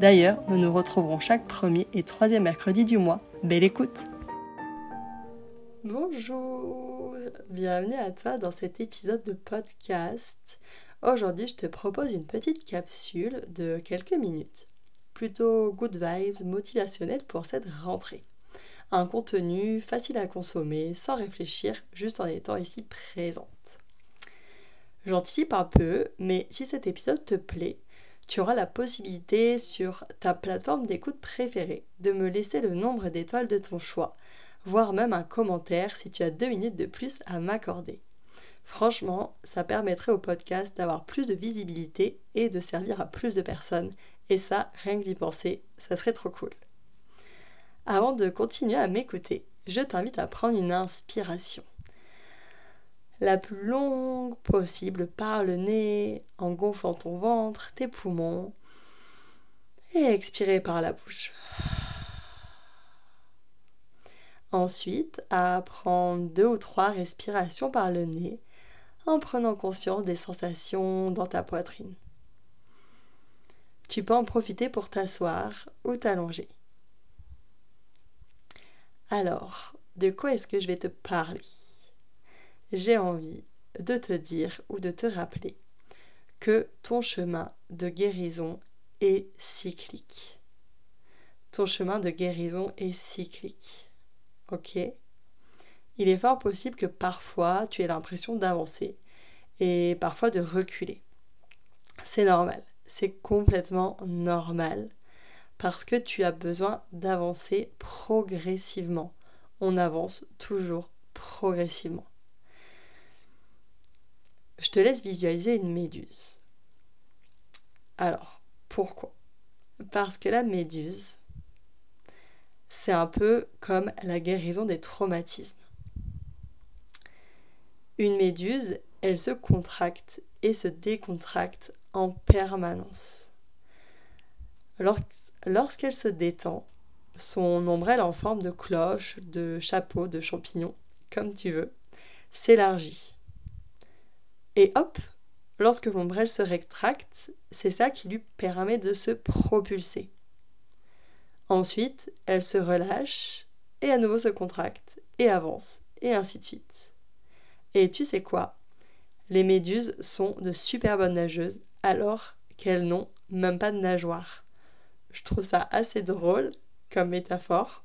D'ailleurs, nous nous retrouverons chaque premier et troisième mercredi du mois. Belle écoute Bonjour Bienvenue à toi dans cet épisode de podcast. Aujourd'hui, je te propose une petite capsule de quelques minutes. Plutôt good vibes, motivationnelle pour cette rentrée. Un contenu facile à consommer, sans réfléchir, juste en étant ici présente. J'anticipe un peu, mais si cet épisode te plaît, tu auras la possibilité sur ta plateforme d'écoute préférée de me laisser le nombre d'étoiles de ton choix, voire même un commentaire si tu as deux minutes de plus à m'accorder. Franchement, ça permettrait au podcast d'avoir plus de visibilité et de servir à plus de personnes. Et ça, rien que d'y penser, ça serait trop cool. Avant de continuer à m'écouter, je t'invite à prendre une inspiration la plus longue possible par le nez en gonflant ton ventre, tes poumons et expirer par la bouche. Ensuite, à prendre deux ou trois respirations par le nez en prenant conscience des sensations dans ta poitrine. Tu peux en profiter pour t'asseoir ou t'allonger. Alors, de quoi est-ce que je vais te parler? J'ai envie de te dire ou de te rappeler que ton chemin de guérison est cyclique. Ton chemin de guérison est cyclique. Ok? Il est fort possible que parfois tu aies l'impression d'avancer et parfois de reculer. C'est normal, c'est complètement normal parce que tu as besoin d'avancer progressivement. On avance toujours progressivement. Je te laisse visualiser une méduse. Alors, pourquoi? Parce que la méduse, c'est un peu comme la guérison des traumatismes. Une méduse, elle se contracte et se décontracte en permanence. Lorsqu'elle se détend, son ombrelle en forme de cloche, de chapeau, de champignon, comme tu veux, s'élargit. Et hop, lorsque l'ombrelle se rétracte, c'est ça qui lui permet de se propulser. Ensuite, elle se relâche et à nouveau se contracte et avance et ainsi de suite. Et tu sais quoi? Les méduses sont de super bonnes nageuses alors qu'elles n'ont même pas de nageoire. Je trouve ça assez drôle comme métaphore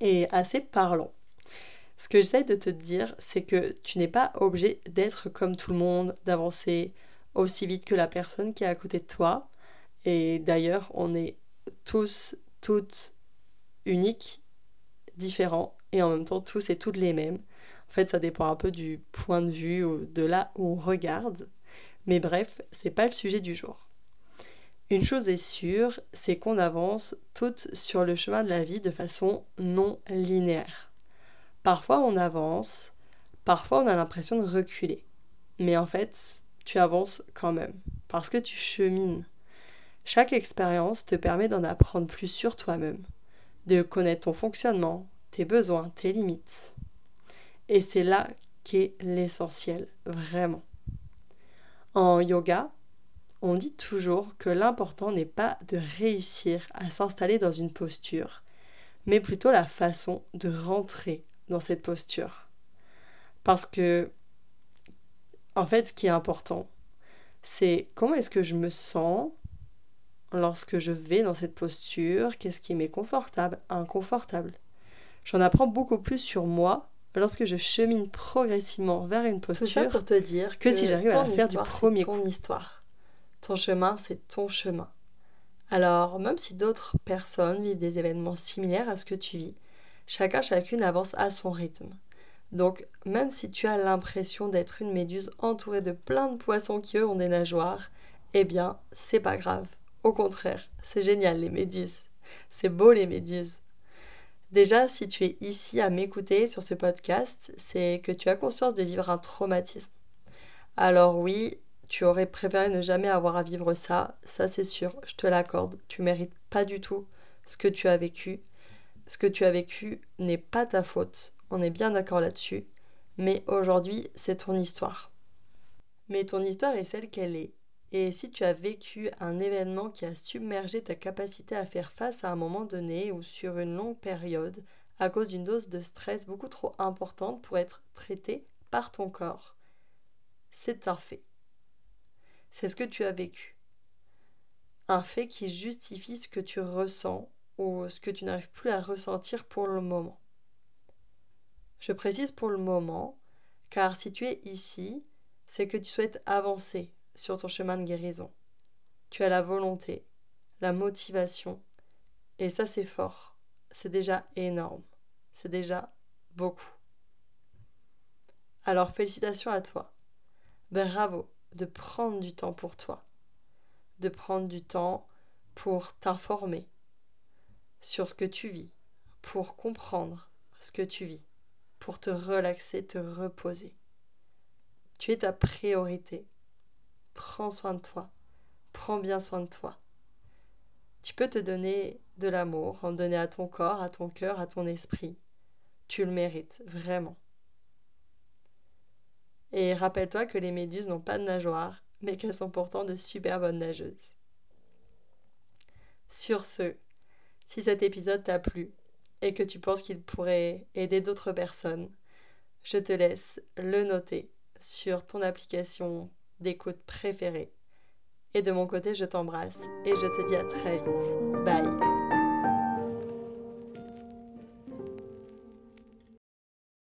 et assez parlant. Ce que j'essaie de te dire, c'est que tu n'es pas obligé d'être comme tout le monde, d'avancer aussi vite que la personne qui est à côté de toi. Et d'ailleurs, on est tous, toutes uniques, différents, et en même temps tous et toutes les mêmes. En fait, ça dépend un peu du point de vue ou de là où on regarde. Mais bref, c'est pas le sujet du jour. Une chose est sûre, c'est qu'on avance toutes sur le chemin de la vie de façon non linéaire. Parfois on avance, parfois on a l'impression de reculer. Mais en fait, tu avances quand même, parce que tu chemines. Chaque expérience te permet d'en apprendre plus sur toi-même, de connaître ton fonctionnement, tes besoins, tes limites. Et c'est là qu'est l'essentiel, vraiment. En yoga, on dit toujours que l'important n'est pas de réussir à s'installer dans une posture, mais plutôt la façon de rentrer dans cette posture. Parce que, en fait, ce qui est important, c'est comment est-ce que je me sens lorsque je vais dans cette posture, qu'est-ce qui m'est confortable, inconfortable. J'en apprends beaucoup plus sur moi lorsque je chemine progressivement vers une posture, Tout ça pour te dire que si j'arrive à la faire du histoire, premier ton coup. histoire. Ton chemin, c'est ton chemin. Alors, même si d'autres personnes vivent des événements similaires à ce que tu vis, chacun, chacune avance à son rythme. Donc, même si tu as l'impression d'être une méduse entourée de plein de poissons qui, eux, ont des nageoires, eh bien, c'est pas grave. Au contraire, c'est génial, les méduses. C'est beau, les méduses. Déjà, si tu es ici à m'écouter sur ce podcast, c'est que tu as conscience de vivre un traumatisme. Alors oui, tu aurais préféré ne jamais avoir à vivre ça, ça c'est sûr, je te l'accorde. Tu mérites pas du tout ce que tu as vécu. Ce que tu as vécu n'est pas ta faute, on est bien d'accord là-dessus. Mais aujourd'hui, c'est ton histoire. Mais ton histoire est celle qu'elle est. Et si tu as vécu un événement qui a submergé ta capacité à faire face à un moment donné ou sur une longue période à cause d'une dose de stress beaucoup trop importante pour être traitée par ton corps, c'est un fait. C'est ce que tu as vécu. Un fait qui justifie ce que tu ressens ou ce que tu n'arrives plus à ressentir pour le moment. Je précise pour le moment, car si tu es ici, c'est que tu souhaites avancer sur ton chemin de guérison. Tu as la volonté, la motivation, et ça c'est fort. C'est déjà énorme. C'est déjà beaucoup. Alors félicitations à toi. Bravo de prendre du temps pour toi. De prendre du temps pour t'informer sur ce que tu vis, pour comprendre ce que tu vis, pour te relaxer, te reposer. Tu es ta priorité prends soin de toi, prends bien soin de toi. Tu peux te donner de l'amour, en donner à ton corps, à ton cœur, à ton esprit. Tu le mérites, vraiment. Et rappelle-toi que les méduses n'ont pas de nageoires, mais qu'elles sont pourtant de super bonnes nageuses. Sur ce, si cet épisode t'a plu et que tu penses qu'il pourrait aider d'autres personnes, je te laisse le noter sur ton application d'écoute préférée. Et de mon côté, je t'embrasse et je te dis à très vite. Bye